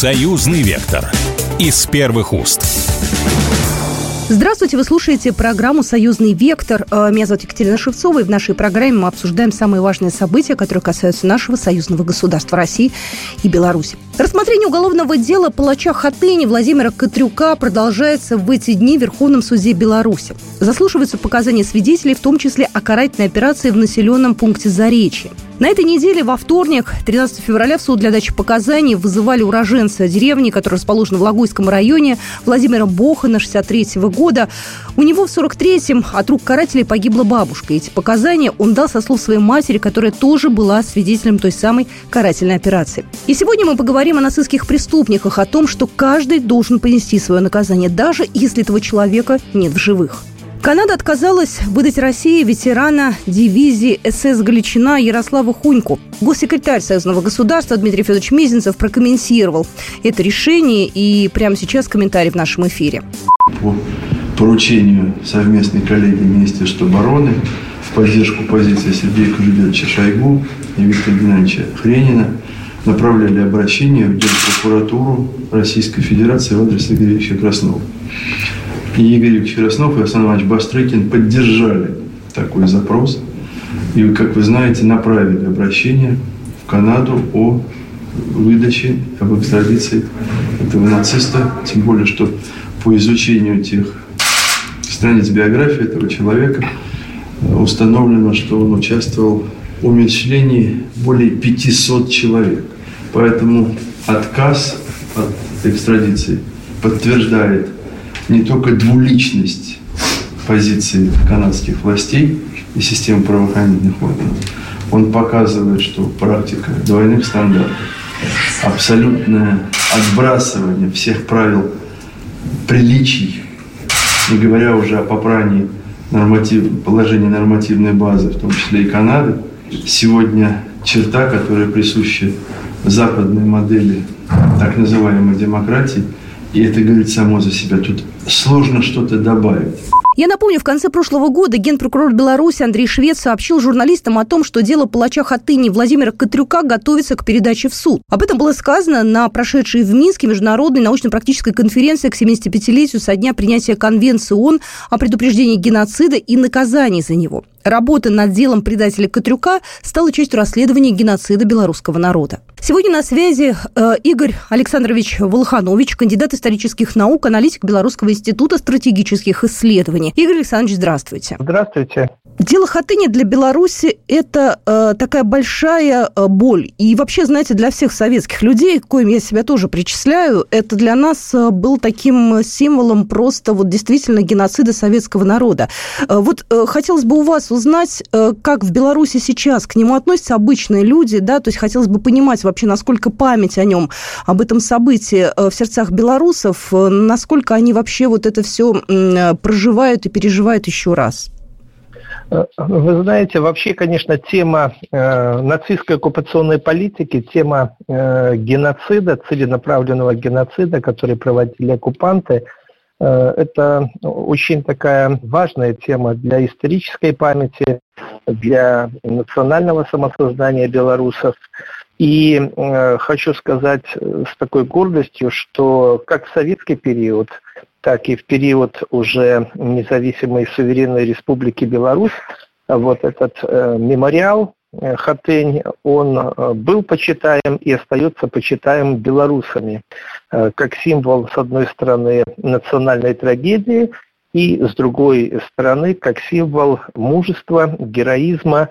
Союзный вектор из первых уст. Здравствуйте, вы слушаете программу «Союзный вектор». Э, меня зовут Екатерина Шевцова, и в нашей программе мы обсуждаем самые важные события, которые касаются нашего союзного государства России и Беларуси. Рассмотрение уголовного дела палача Хатыни Владимира Катрюка продолжается в эти дни в Верховном суде Беларуси. Заслушиваются показания свидетелей, в том числе о карательной операции в населенном пункте Заречье. На этой неделе во вторник, 13 февраля, в суд для дачи показаний вызывали уроженца деревни, которая расположена в Лагуйском районе, Владимира Бохана, 63 -го года. У него в 43-м от рук карателей погибла бабушка. Эти показания он дал со слов своей матери, которая тоже была свидетелем той самой карательной операции. И сегодня мы поговорим о нацистских преступниках, о том, что каждый должен понести свое наказание, даже если этого человека нет в живых. Канада отказалась выдать России ветерана дивизии СС «Галичина» Ярослава Хуньку. Госсекретарь Союзного государства Дмитрий Федорович Мизинцев прокомментировал это решение, и прямо сейчас комментарий в нашем эфире. По поручению совместной коллеги Министерства обороны в поддержку позиции Сергея Кожедевича Шойгу и Виктора Геннадьевича Хренина направляли обращение в Генпрокуратуру Российской Федерации в адрес Игоря Краснова. Игорь Ильич Краснов и Александр Бастрыкин поддержали такой запрос. И, как вы знаете, направили обращение в Канаду о выдаче, об экстрадиции этого нациста. Тем более, что по изучению тех страниц биографии этого человека установлено, что он участвовал в умерщвлении более 500 человек. Поэтому отказ от экстрадиции подтверждает не только двуличность позиции канадских властей и системы правоохранительных органов, он показывает, что практика двойных стандартов, абсолютное отбрасывание всех правил приличий, не говоря уже о попрании норматив, положения нормативной базы, в том числе и Канады, сегодня черта, которая присуща западной модели так называемой демократии – и это говорит само за себя. Тут сложно что-то добавить. Я напомню, в конце прошлого года генпрокурор Беларуси Андрей Швед сообщил журналистам о том, что дело палача Хатыни Владимира Катрюка готовится к передаче в суд. Об этом было сказано на прошедшей в Минске международной научно-практической конференции к 75-летию со дня принятия Конвенции ООН о предупреждении геноцида и наказании за него. Работа над делом предателя Катрюка стала частью расследования геноцида белорусского народа. Сегодня на связи э, Игорь Александрович Волханович, кандидат исторических наук, аналитик Белорусского института стратегических исследований. Игорь Александрович, здравствуйте. Здравствуйте. Дело Хатыни для Беларуси – это э, такая большая э, боль. И вообще, знаете, для всех советских людей, к коим я себя тоже причисляю, это для нас э, был таким символом просто вот действительно геноцида советского народа. Э, вот э, хотелось бы у вас узнать, э, как в Беларуси сейчас к нему относятся обычные люди, да, то есть хотелось бы понимать вообще, насколько память о нем, об этом событии э, в сердцах белорусов, э, насколько они вообще вот это все э, проживают и переживают еще раз. Вы знаете, вообще, конечно, тема э, нацистской оккупационной политики, тема э, геноцида, целенаправленного геноцида, который проводили оккупанты, э, это очень такая важная тема для исторической памяти, для национального самосознания белорусов. И э, хочу сказать с такой гордостью, что как в советский период – так и в период уже независимой суверенной республики Беларусь, вот этот э, мемориал э, Хатынь, он э, был почитаем и остается почитаем белорусами, э, как символ, с одной стороны, национальной трагедии, и с другой стороны, как символ мужества, героизма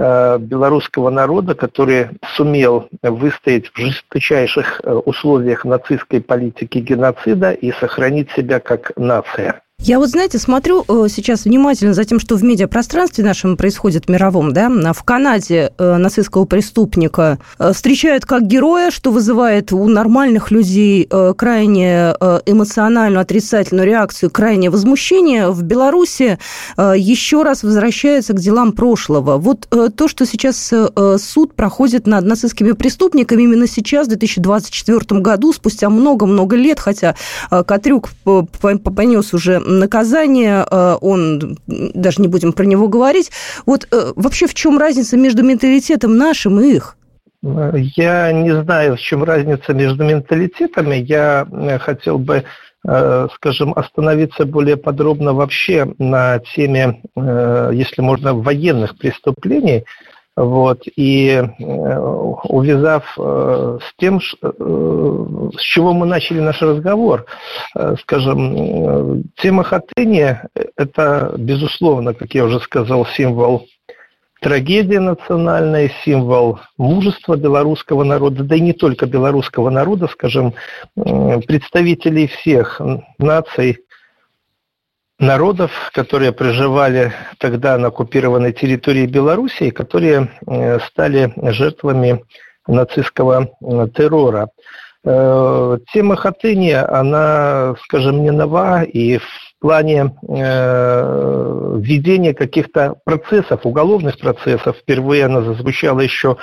Э, белорусского народа, который сумел выстоять в жесточайших э, условиях нацистской политики геноцида и сохранить себя как нация. Я вот, знаете, смотрю э, сейчас внимательно за тем, что в медиапространстве нашем происходит мировом, да, в Канаде э, нацистского преступника э, встречают как героя, что вызывает у нормальных людей крайне эмоциональную отрицательную реакцию, крайнее возмущение. В Беларуси еще раз возвращаются к делам прошлого. Вот то, что сейчас суд проходит над нацистскими преступниками именно сейчас, в 2024 году, спустя много-много лет, хотя Катрюк понес уже наказание, э, он, даже не будем про него говорить. Вот э, вообще в чем разница между менталитетом нашим и их? Я не знаю, в чем разница между менталитетами. Я э, хотел бы, скажем, остановиться более подробно вообще на теме, если можно, военных преступлений. Вот, и увязав с тем, с чего мы начали наш разговор, скажем, тема Хатыни – это, безусловно, как я уже сказал, символ трагедия национальная, символ мужества белорусского народа, да и не только белорусского народа, скажем, представителей всех наций, народов, которые проживали тогда на оккупированной территории Белоруссии, которые э, стали жертвами нацистского э, террора. Э, тема Хатыни, она, скажем, не нова, и в плане э, введения каких-то процессов, уголовных процессов. Впервые она зазвучала еще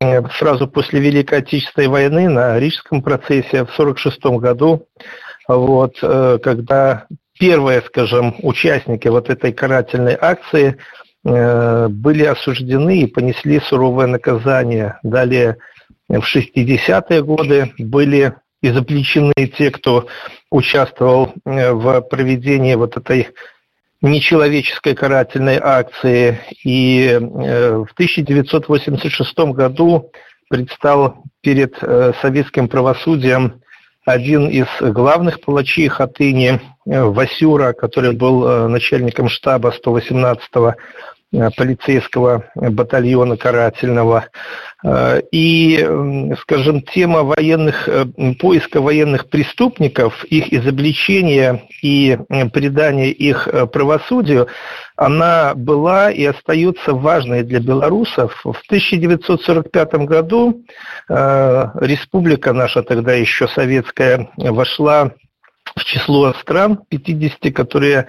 э, сразу после Великой Отечественной войны на Рижском процессе в 1946 году, вот, э, когда первые, скажем, участники вот этой карательной акции э, были осуждены и понесли суровое наказание. Далее в 60-е годы были изобличены те, кто участвовал э, в проведении вот этой нечеловеческой карательной акции. И э, в 1986 году предстал перед советским правосудием один из главных палачей Хатыни, Васюра, который был начальником штаба 118-го Э, полицейского батальона карательного. Э, и, скажем, тема военных, э, поиска военных преступников, их изобличения и придания их правосудию, она была и остается важной для белорусов. В 1945 году республика наша тогда еще советская вошла в число стран 50, которые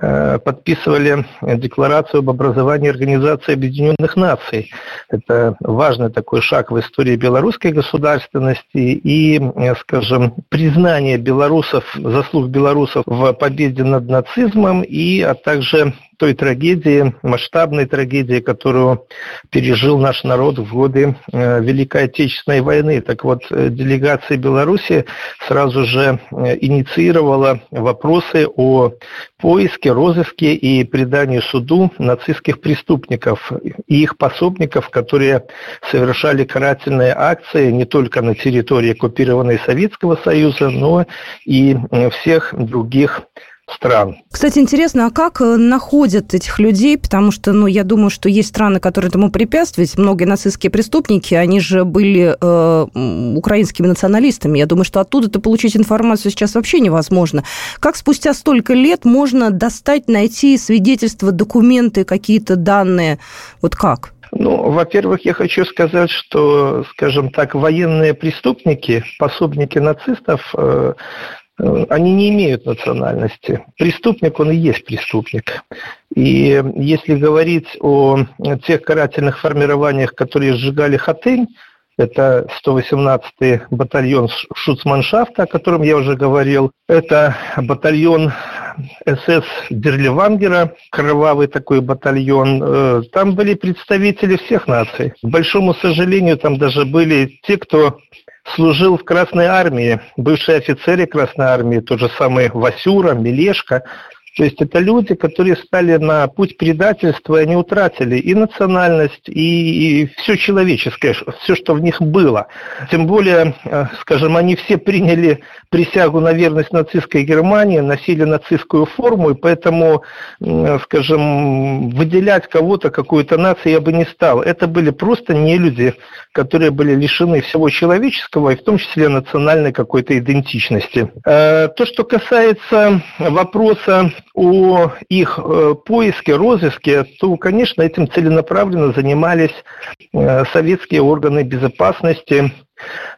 э, подписывали декларацию об образовании Организации Объединенных Наций. Это важный такой шаг в истории белорусской государственности и, э, скажем, признание белорусов, заслуг белорусов в победе над нацизмом и, а также той трагедии, масштабной трагедии, которую пережил наш народ в годы э, Великой Отечественной войны. Так вот, э, делегация Беларуси сразу же э, инициировала вопросы о поиске, розыске и предании суду нацистских преступников и их пособников, которые совершали карательные акции не только на территории оккупированной Советского Союза, но и всех других стран. Кстати, интересно, а как э, находят этих людей? Потому что, ну, я думаю, что есть страны, которые этому препятствуют. Многие нацистские преступники, они же были э, украинскими националистами. Я думаю, что оттуда-то получить информацию сейчас вообще невозможно. Как спустя столько лет можно достать, найти свидетельства, документы, какие-то данные? Вот как? Ну, во-первых, я хочу сказать, что, скажем так, военные преступники, пособники нацистов, э, Э, они не имеют национальности. Преступник, он и есть преступник. И если говорить о тех карательных формированиях, которые сжигали Хатынь, это 118-й батальон Шуцманшафта, о котором я уже говорил. Это батальон СС Дерлевангера, кровавый такой батальон. Э, там были представители всех наций. К большому сожалению, там даже были те, кто служил в Красной Армии, бывшие офицеры Красной Армии, тот же самый Васюра, Мелешка, то есть это люди, которые стали на путь предательства, и они утратили и национальность, и, и все человеческое, все, что в них было. Тем более, э, скажем, они все приняли присягу на верность нацистской Германии, носили нацистскую форму, и поэтому, скажем, выделять кого-то, какую-то нацию я бы не стал. Это были просто не люди, которые были лишены всего человеческого, и в том числе национальной какой-то идентичности. Э, то, что касается вопроса о их э, поиске, розыске, то, конечно, этим целенаправленно занимались э, советские органы безопасности.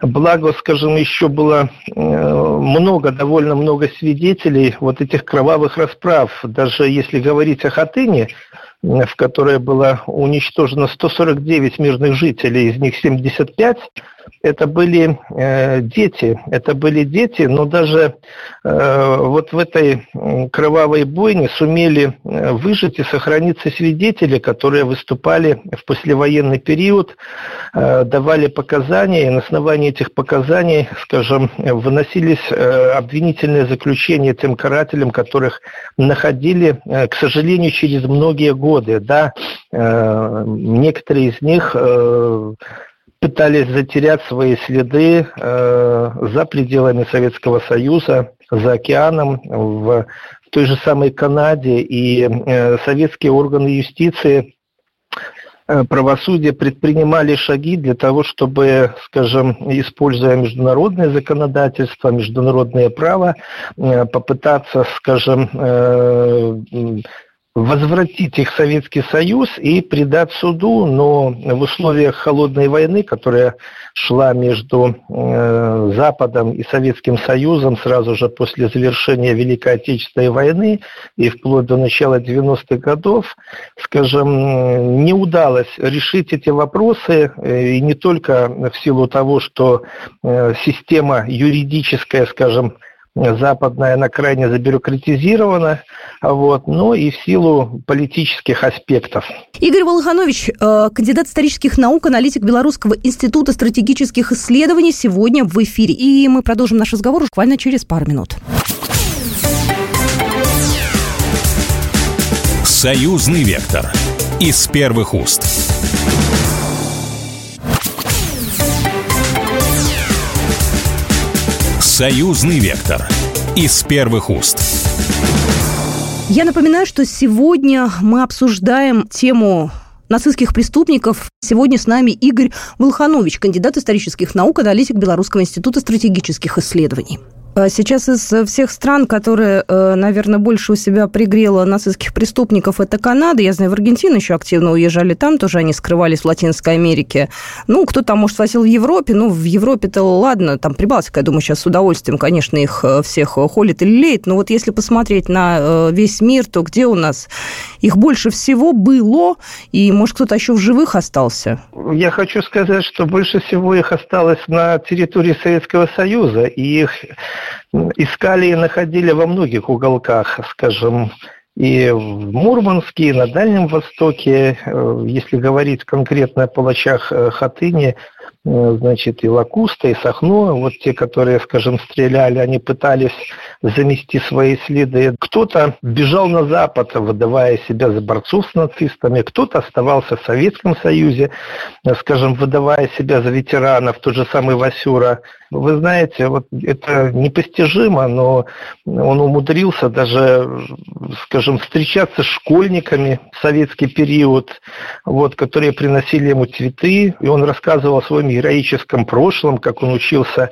Благо, скажем, еще было э, много, довольно много свидетелей вот этих кровавых расправ. Даже если говорить о Хатыне, в которой было уничтожено 149 мирных жителей, из них 75 это были э, дети, это были дети, но даже э, вот в этой кровавой бойне сумели э, выжить и сохраниться свидетели, которые выступали в послевоенный период давали показания, и на основании этих показаний, скажем, выносились обвинительные заключения тем карателям, которых находили, к сожалению, через многие годы. Да, некоторые из них пытались затерять свои следы э, за пределами Советского Союза, за океаном, в той же самой Канаде, и э, советские органы юстиции э, правосудия предпринимали шаги для того, чтобы, скажем, используя международное законодательство, международное право, э, попытаться, скажем, возвратить их в Советский Союз и предать суду, но в условиях холодной войны, которая шла между э, Западом и Советским Союзом сразу же после завершения Великой Отечественной войны и вплоть до начала 90-х годов, скажем, не удалось решить эти вопросы, э, и не только в силу того, что э, система юридическая, скажем, западная, она крайне забюрократизирована, вот, но и в силу политических аспектов. Игорь Волоханович, э, кандидат исторических наук, аналитик Белорусского института стратегических исследований, сегодня в эфире. И мы продолжим наш разговор буквально через пару минут. Союзный вектор из первых уст. Союзный вектор из первых уст. Я напоминаю, что сегодня мы обсуждаем тему нацистских преступников. Сегодня с нами Игорь Волханович, кандидат исторических наук, аналитик Белорусского института стратегических исследований. А сейчас из всех стран, которые, э, наверное, больше у себя пригрела нацистских преступников, это Канада. Я знаю, в Аргентину еще активно уезжали там, тоже они скрывались в Латинской Америке. Ну, кто там, может, спросил в Европе. Ну, в Европе-то ладно, там Прибалтика, я думаю, сейчас с удовольствием, конечно, их э, всех холит или леет. Но вот если посмотреть на э, весь мир, то где у нас их больше всего было? И, может, кто-то еще в живых остался? Я хочу сказать, что больше всего их осталось на территории Советского Союза. И их искали и находили во многих уголках, скажем, и в Мурманске, и на Дальнем Востоке, э, если говорить конкретно о палачах э, Хатыни, значит, и Лакуста, и Сахно, вот те, которые, скажем, стреляли, они пытались замести свои следы. Кто-то бежал на Запад, выдавая себя за борцов с нацистами, кто-то оставался в Советском Союзе, э, скажем, выдавая себя за ветеранов, тот же самый Васюра. Вы знаете, вот это непостижимо, но он умудрился даже, скажем, встречаться с школьниками в советский период, вот, которые приносили ему цветы, и он рассказывал о своем героическом прошлом, как он учился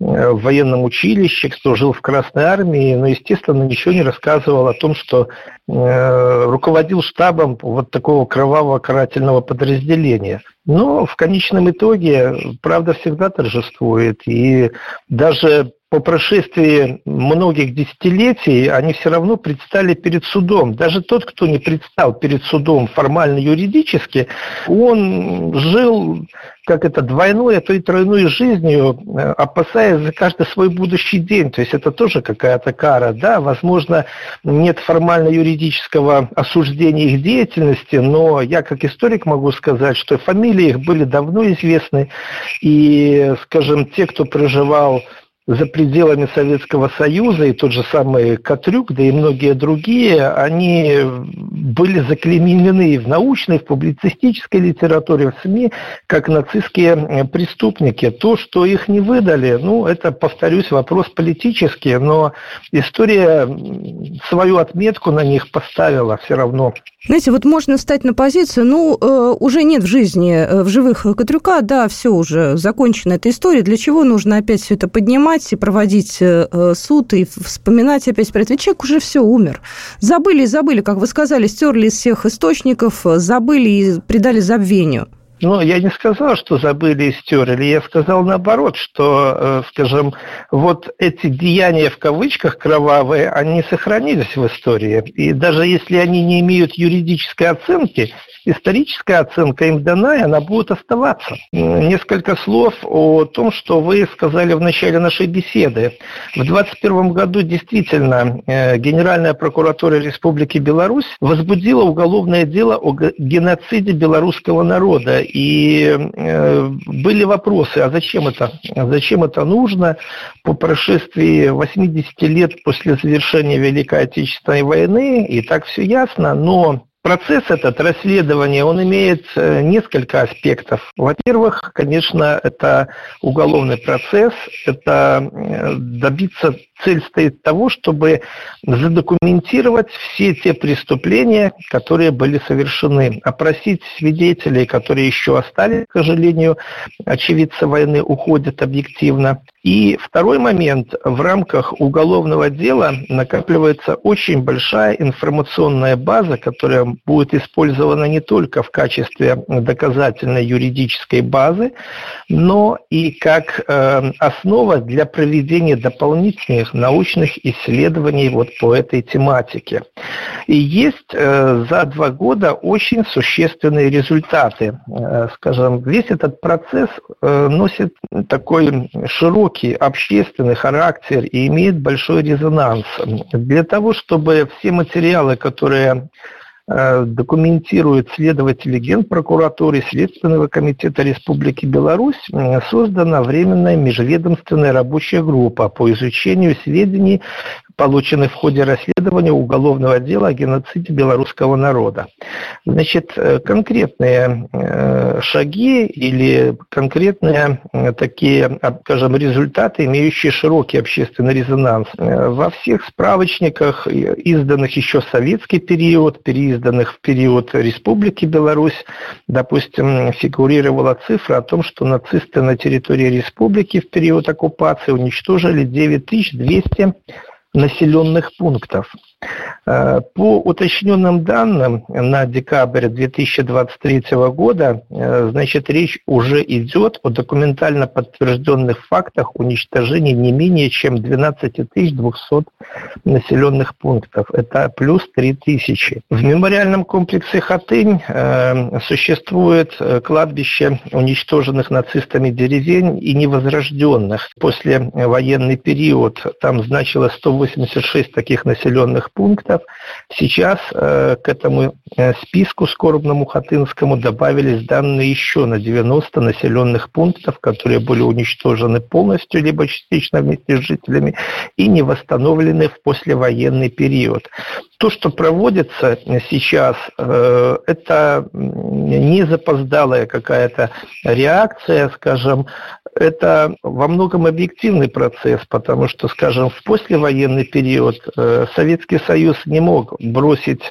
э, в военном училище, служил в Красной Армии, но, естественно, ничего не рассказывал о том, что э, руководил штабом вот такого кровавого карательного подразделения. Но в конечном итоге правда всегда торжествует. И даже по прошествии многих десятилетий они все равно предстали перед судом. Даже тот, кто не предстал перед судом формально юридически, он жил как это двойной, а то и тройной жизнью, э, опасаясь за каждый свой будущий день. То есть это тоже какая-то кара. Да, возможно, нет формально юридического осуждения их деятельности, но я как историк могу сказать, что фамилии их были давно известны. И, скажем, те, кто проживал за пределами Советского Союза, и тот же самый Катрюк, да и многие другие, они были заклейменены в научной, в публицистической литературе, в СМИ, как нацистские э, преступники. То, что их не выдали, ну, это, повторюсь, вопрос политический, но история свою отметку на них поставила все равно. Знаете, вот можно встать на позицию, ну, э, уже нет в жизни, э, в живых Катрюка, да, все уже закончена эта история, для чего нужно опять все это поднимать и проводить э, суд и вспоминать опять про это? Человек уже все умер. Забыли забыли, как вы сказали, стерли из всех источников, забыли и придали забвению. Ну, я не сказал, что забыли и стерли. Я сказал наоборот, что, э, скажем, вот эти деяния в кавычках кровавые, они сохранились в истории. И даже если они не имеют юридической оценки, историческая оценка им дана, и она будет оставаться. Несколько слов о том, что вы сказали в начале нашей беседы. В 2021 году действительно э, Генеральная прокуратура Республики Беларусь возбудила уголовное дело о геноциде белорусского народа. И э, были вопросы, а зачем это? Зачем это нужно по прошествии 80 лет после завершения Великой Отечественной войны? И так все ясно, но Процесс этот, расследование, он имеет э, несколько аспектов. Во-первых, конечно, это уголовный процесс, это э, добиться цель стоит того, чтобы задокументировать все те преступления, которые были совершены, опросить свидетелей, которые еще остались, к сожалению, очевидцы войны уходят объективно. И второй момент, в рамках уголовного дела накапливается очень большая информационная база, которая будет использована не только в качестве доказательной юридической базы, но и как э, основа для проведения дополнительных научных исследований вот по этой тематике. И есть э, за два года очень существенные результаты. Э, скажем, весь этот процесс э, носит такой широкий общественный характер и имеет большой резонанс. Для того, чтобы все материалы, которые Э, документируют следователи Генпрокуратуры Следственного комитета Республики Беларусь, создана Временная межведомственная рабочая группа по изучению сведений получены в ходе расследования уголовного дела о геноциде белорусского народа. Значит, э, конкретные э, шаги или конкретные э, такие, скажем, результаты, имеющие широкий общественный резонанс. Во всех справочниках, изданных еще в советский период, переизданных в период Республики Беларусь, допустим, фигурировала цифра о том, что нацисты на территории республики в период оккупации уничтожили 9200 населенных пунктов. Э, по уточненным данным на декабрь 2023 года, э, значит, речь уже идет о документально подтвержденных фактах уничтожения не менее чем 12 200 населенных пунктов. Это плюс 3 тысячи. В мемориальном комплексе Хатынь э, существует кладбище уничтоженных нацистами деревень и невозрожденных. После военный период там значилось 186 таких населенных пунктов. Сейчас э, к этому э, списку скорбному Хатынскому добавились данные еще на 90 населенных пунктов, которые были уничтожены полностью, либо частично вместе с жителями, и не восстановлены в послевоенный период. То, что проводится сейчас, э, это не запоздалая какая-то реакция, скажем, это во многом объективный процесс, потому что, скажем, в послевоенный период э, Советский Союз не мог бросить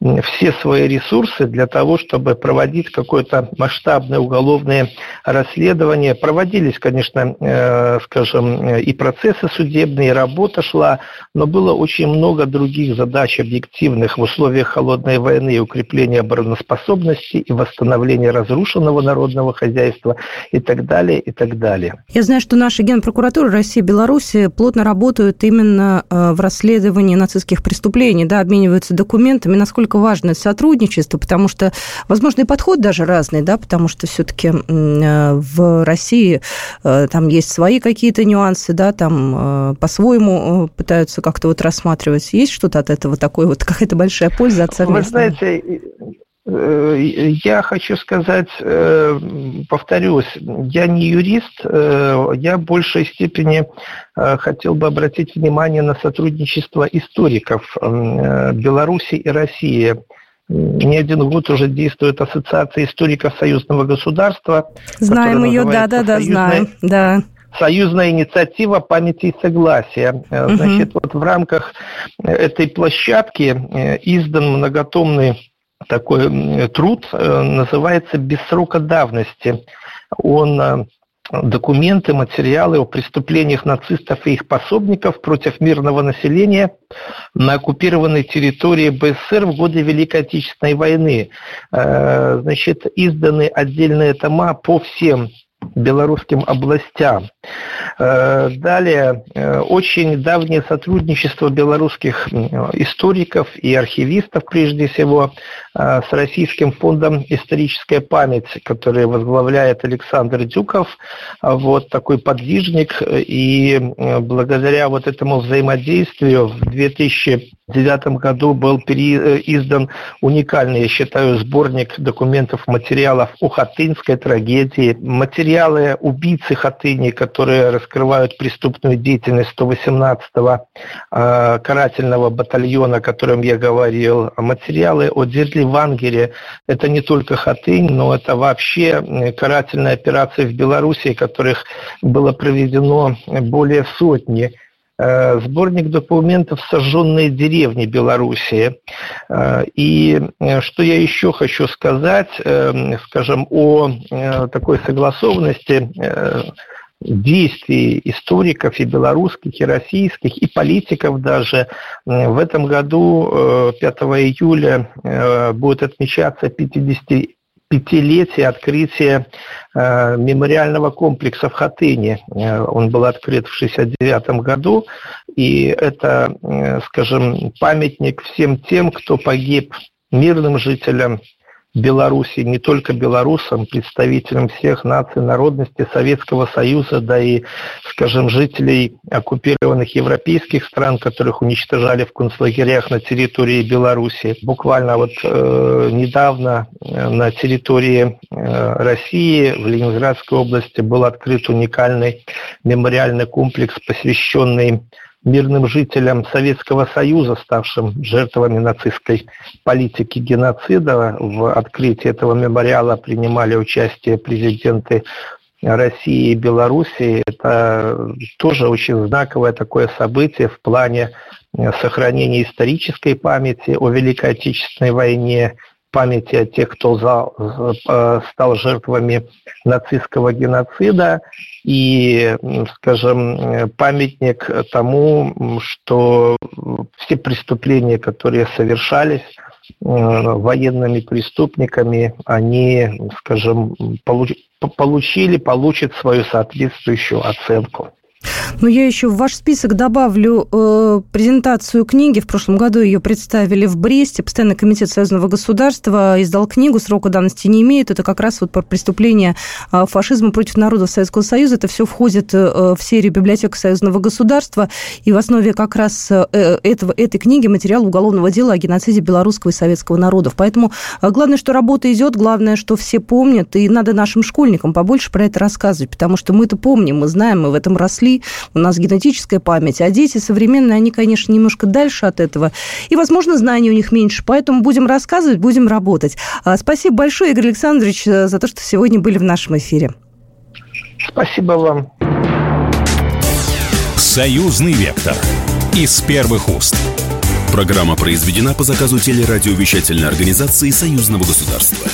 все свои ресурсы для того, чтобы проводить какое-то масштабное уголовное расследование. Проводились, конечно, э, скажем, и процессы судебные, и работа шла, но было очень много других задач объективных в условиях холодной войны и укрепления обороноспособности, и восстановления разрушенного народного хозяйства, и так далее, и так далее. Я знаю, что наши генпрокуратуры России и Беларуси плотно работают именно э, в расследовании нацистских преступлений, да, обмениваются документами. Насколько важно это сотрудничество, потому что, возможно, и подход даже разный, да, потому что все-таки э, в России э, там есть свои какие-то нюансы, да, там по-своему пытаются как-то вот рассматривать. Есть что-то от этого такое, вот какая-то большая польза от совместного? Вы знаете, Э, я хочу сказать, э, повторюсь, я не юрист, э, я в большей степени хотел бы обратить внимание на сотрудничество историков Беларуси и России. Не один год уже действует Ассоциация историков союзного государства. Знаем ее, да-да-да, знаем, да. Союзная инициатива памяти и согласия. Значит, угу. вот в рамках этой площадки издан многотомный такой труд, э, называется «Без срока давности». Он э, документы, материалы о преступлениях нацистов и их пособников против мирного населения на оккупированной территории БССР в годы Великой Отечественной войны. Э, значит, изданы отдельные тома по всем белорусским областям. Э, далее, э, очень давнее сотрудничество белорусских историков и архивистов, прежде всего, э, с Российским фондом «Историческая память», который возглавляет Александр Дюков, вот такой подвижник, и благодаря вот этому взаимодействию в 2009 году был издан уникальный, я считаю, сборник документов, материалов о Хатынской трагедии, материалы убийцы Хатыни, которые раскрывают преступную деятельность 118-го э, карательного батальона, о котором я говорил. Материалы о Дерли Вангере – это не только Хатынь, но это вообще карательные операции в Беларуси, которых было проведено более сотни сборник документов «Сожженные деревни Белоруссии». Э, и э, что я еще хочу сказать, скажем, о такой согласованности действий историков и белорусских, и российских, и политиков даже. В этом году, 5 э, июля, э, будет отмечаться 50 пятилетие открытия э, мемориального комплекса в Хатыне. Он был открыт в 1969 году, и это, скажем, памятник всем тем, кто погиб мирным жителям Беларуси, не только белорусам, представителям всех наций, народностей Советского Союза, да и, скажем, жителей оккупированных европейских стран, которых уничтожали в концлагерях на территории Беларуси. Буквально вот э, недавно э, на территории э, России в Ленинградской области был открыт уникальный мемориальный комплекс, посвященный мирным жителям Советского Союза, ставшим жертвами нацистской политики геноцида. В открытии этого мемориала принимали участие президенты России и Белоруссии. Это тоже очень знаковое такое событие в плане сохранения исторической памяти о Великой Отечественной войне, памяти о тех, кто э, стал жертвами нацистского геноцида и, скажем, памятник тому, что все преступления, которые совершались э, военными преступниками, они, скажем, получили, получат свою соответствующую оценку. Но я еще в ваш список добавлю э, презентацию книги. В прошлом году ее представили в Бресте. Постоянный комитет Союзного государства издал книгу, срока давности не имеет. Это как раз вот про преступление э, фашизма против народов Советского Союза. Это все входит э, в серию библиотек Союзного государства. И в основе как раз э, этого, этой книги материал уголовного дела о геноциде белорусского и советского народов. Поэтому э, главное, что работа идет, главное, что все помнят. И надо нашим школьникам побольше про это рассказывать, потому что мы это помним, мы знаем, мы в этом росли у нас генетическая память, а дети современные, они, конечно, немножко дальше от этого, и, возможно, знаний у них меньше, поэтому будем рассказывать, будем работать. А, спасибо большое, Игорь Александрович, за то, что сегодня были в нашем эфире. Спасибо вам. Союзный вектор из первых уст. Программа произведена по заказу телерадиовещательной организации Союзного государства.